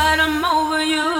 but I'm over you.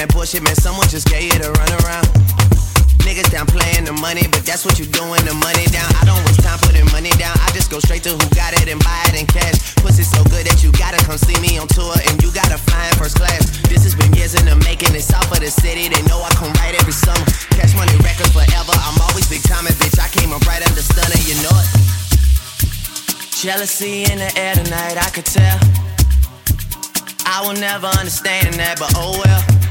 That bullshit, man. Someone just gave you the runaround. Niggas down playing the money, but that's what you doing, the money down. I don't waste time putting money down. I just go straight to who got it and buy it in cash. Pussy so good that you gotta come see me on tour and you gotta fly in first class. This has been years in the making. It's south of the city. They know I come right every summer. Cash money records forever. I'm always big time, bitch. I came up right under Stunna, you know it. Jealousy in the air tonight, I could tell. I will never understand that, but oh well.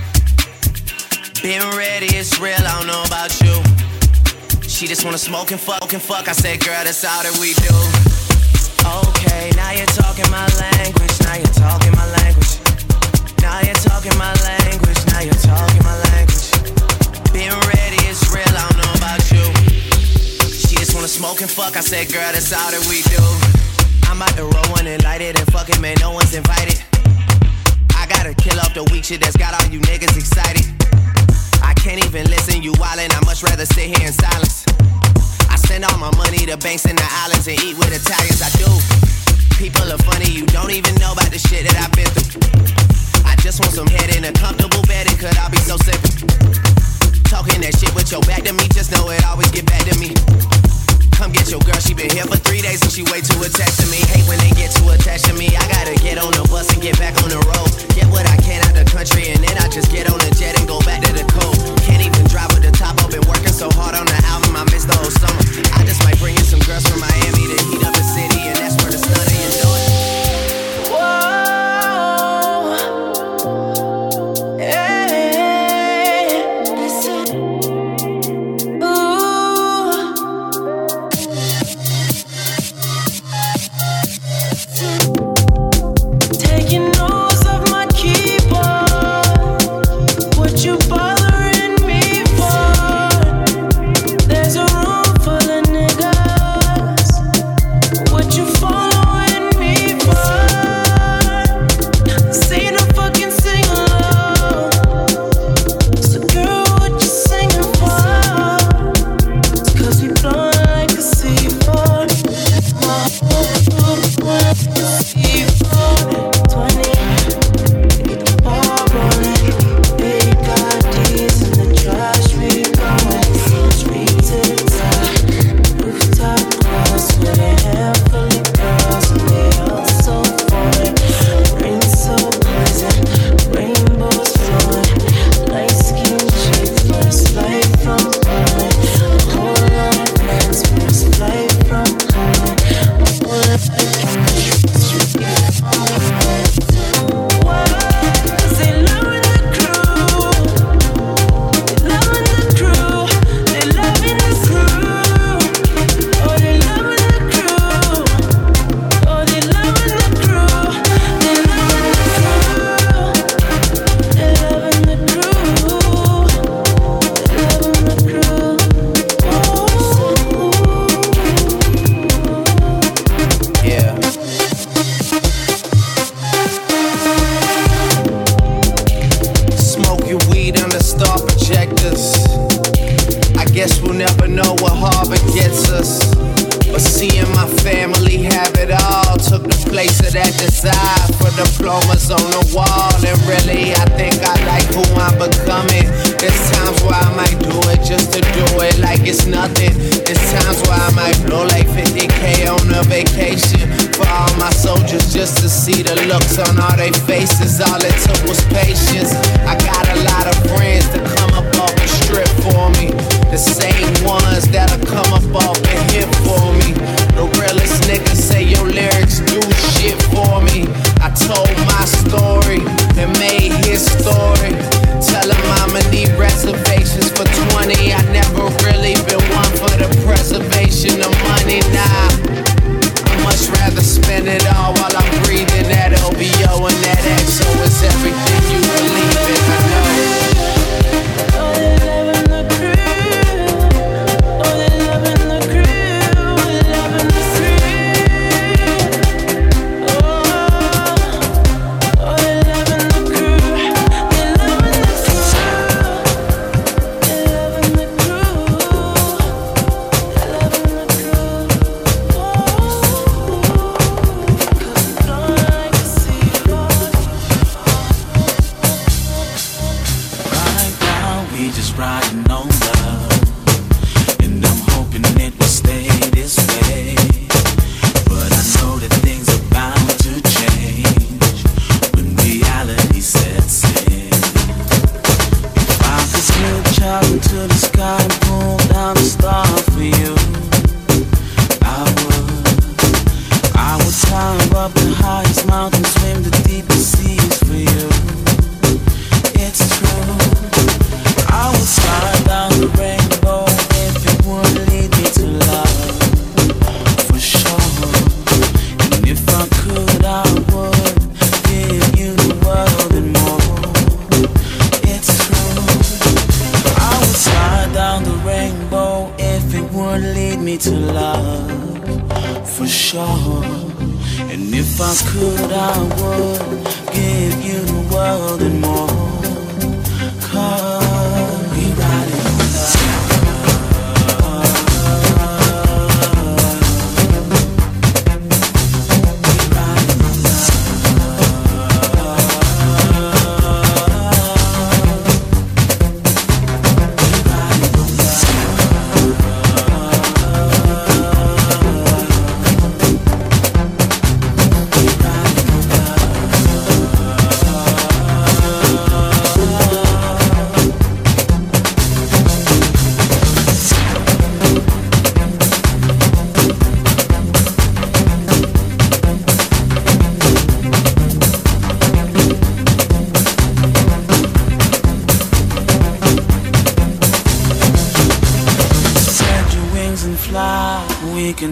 Been ready, it's real, I don't know about you. She just wanna smoke and fuck and fuck. I said, girl, that's all that we do. Okay, now you're talking my language, now you're talking my language. Now you're talking my language, now you're talking my language. Been ready, it's real, I don't know about you. She just wanna smoke and fuck. I said, girl, that's all that we do. I'm about to roll one and light it and fuck it, man, no one's invited I gotta kill off the weak shit that's got all you niggas excited. I can't even listen, you wildin', I much rather sit here in silence. I send all my money to banks in the islands and eat with Italians, I do. People are funny, you don't even know about the shit that I've been through. I just want some head in a comfortable bed, and could all be so simple. Talking that shit with your back to me, just know it always get back to me. Come get your girl, she been here for three days and she way too attached to me. Hate when they get too attached to me. I gotta get on the bus and get back on the road. Get what I can out the country and then I just get on the jet and go back to the coast. Can't even drive with the top up. Been working so hard on the album, I missed the whole summer. I just might bring in some girls from Miami to heat up the city a vacation for all my soldiers just to see the looks on all their faces. All it took was patience. I got a lot of friends to come up off the strip for me. The same ones that'll come up off the hip for me. The realest niggas say your lyrics do shit for me. I told my story and made his story. Tell him I'ma need reservations for 20. I never really been one for the preservation of money now spend it all while I'm breathing. That OVO and that XO is everything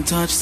touch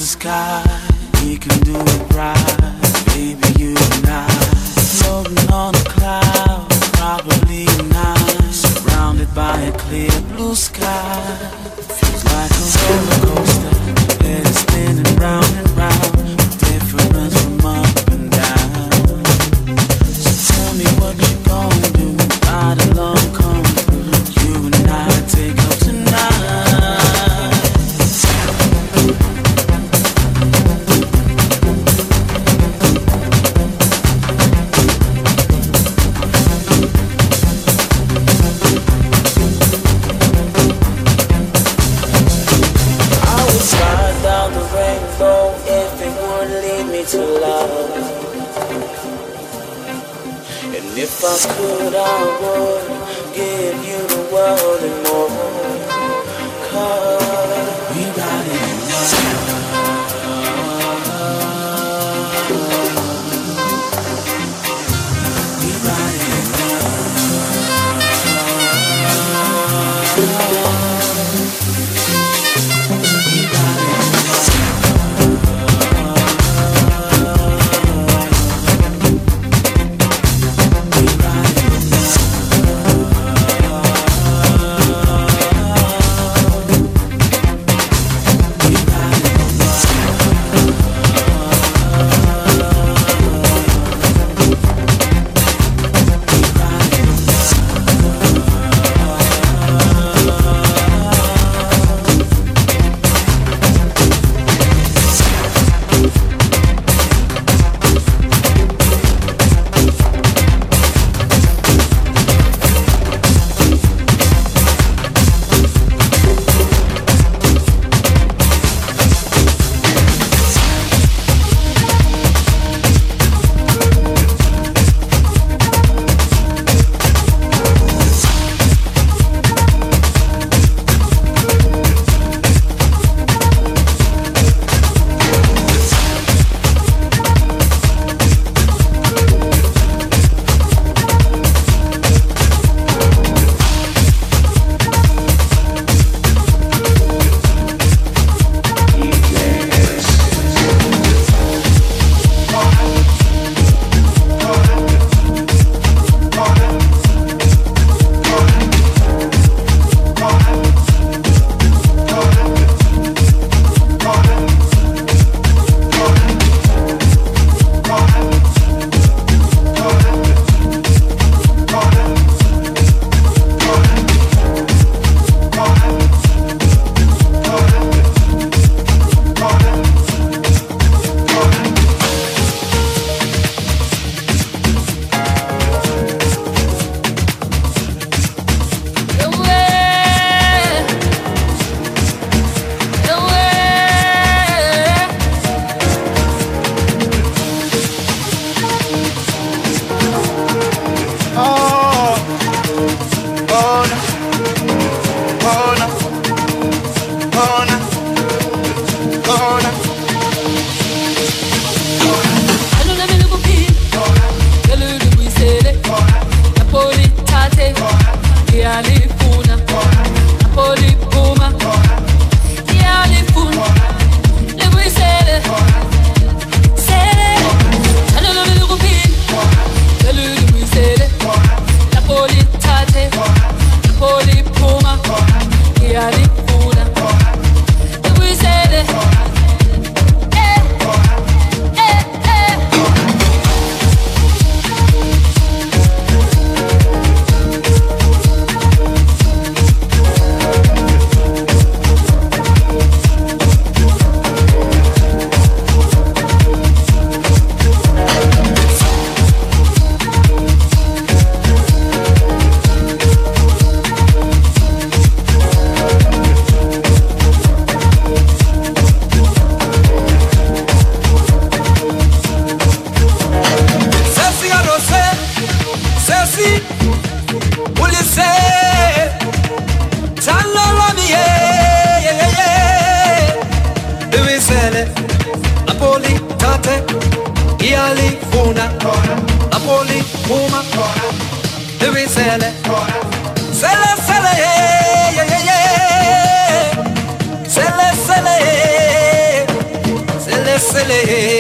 ser.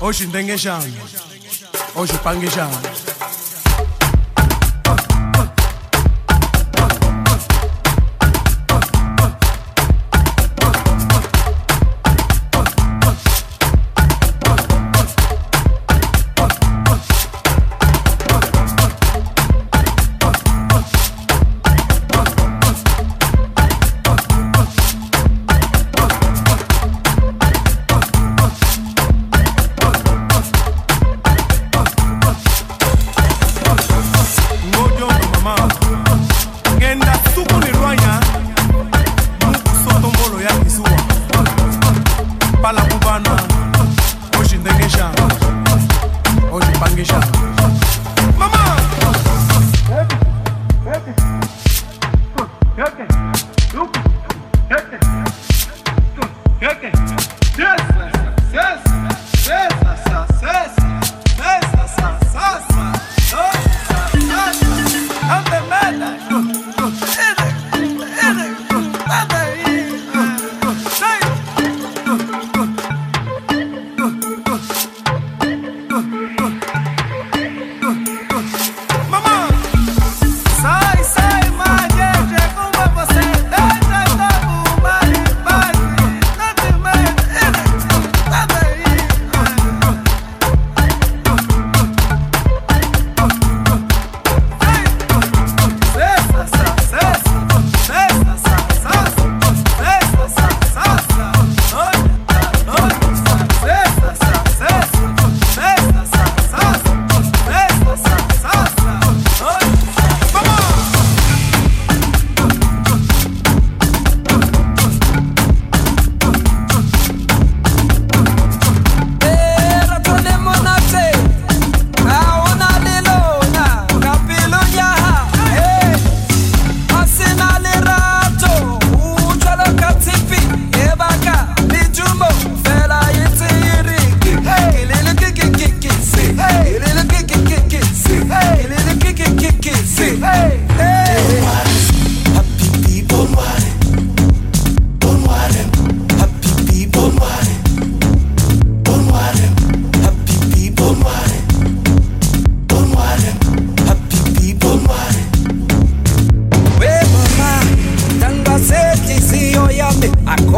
Oshin Dengeshan. Oshin Pangeshan.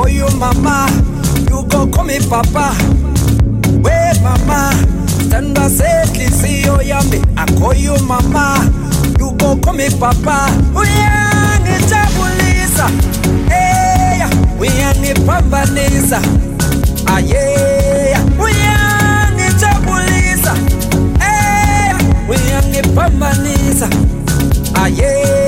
call you, mama. You go call me papa. Wait, mama. Stand and say, See you yummy. I call you, mama. You go call me papa. We are the tabulisa. Hey, we are the pambanisa. Ah, yeah. We are the tabulisa. Hey, we are the pambanisa. Ah, yeah.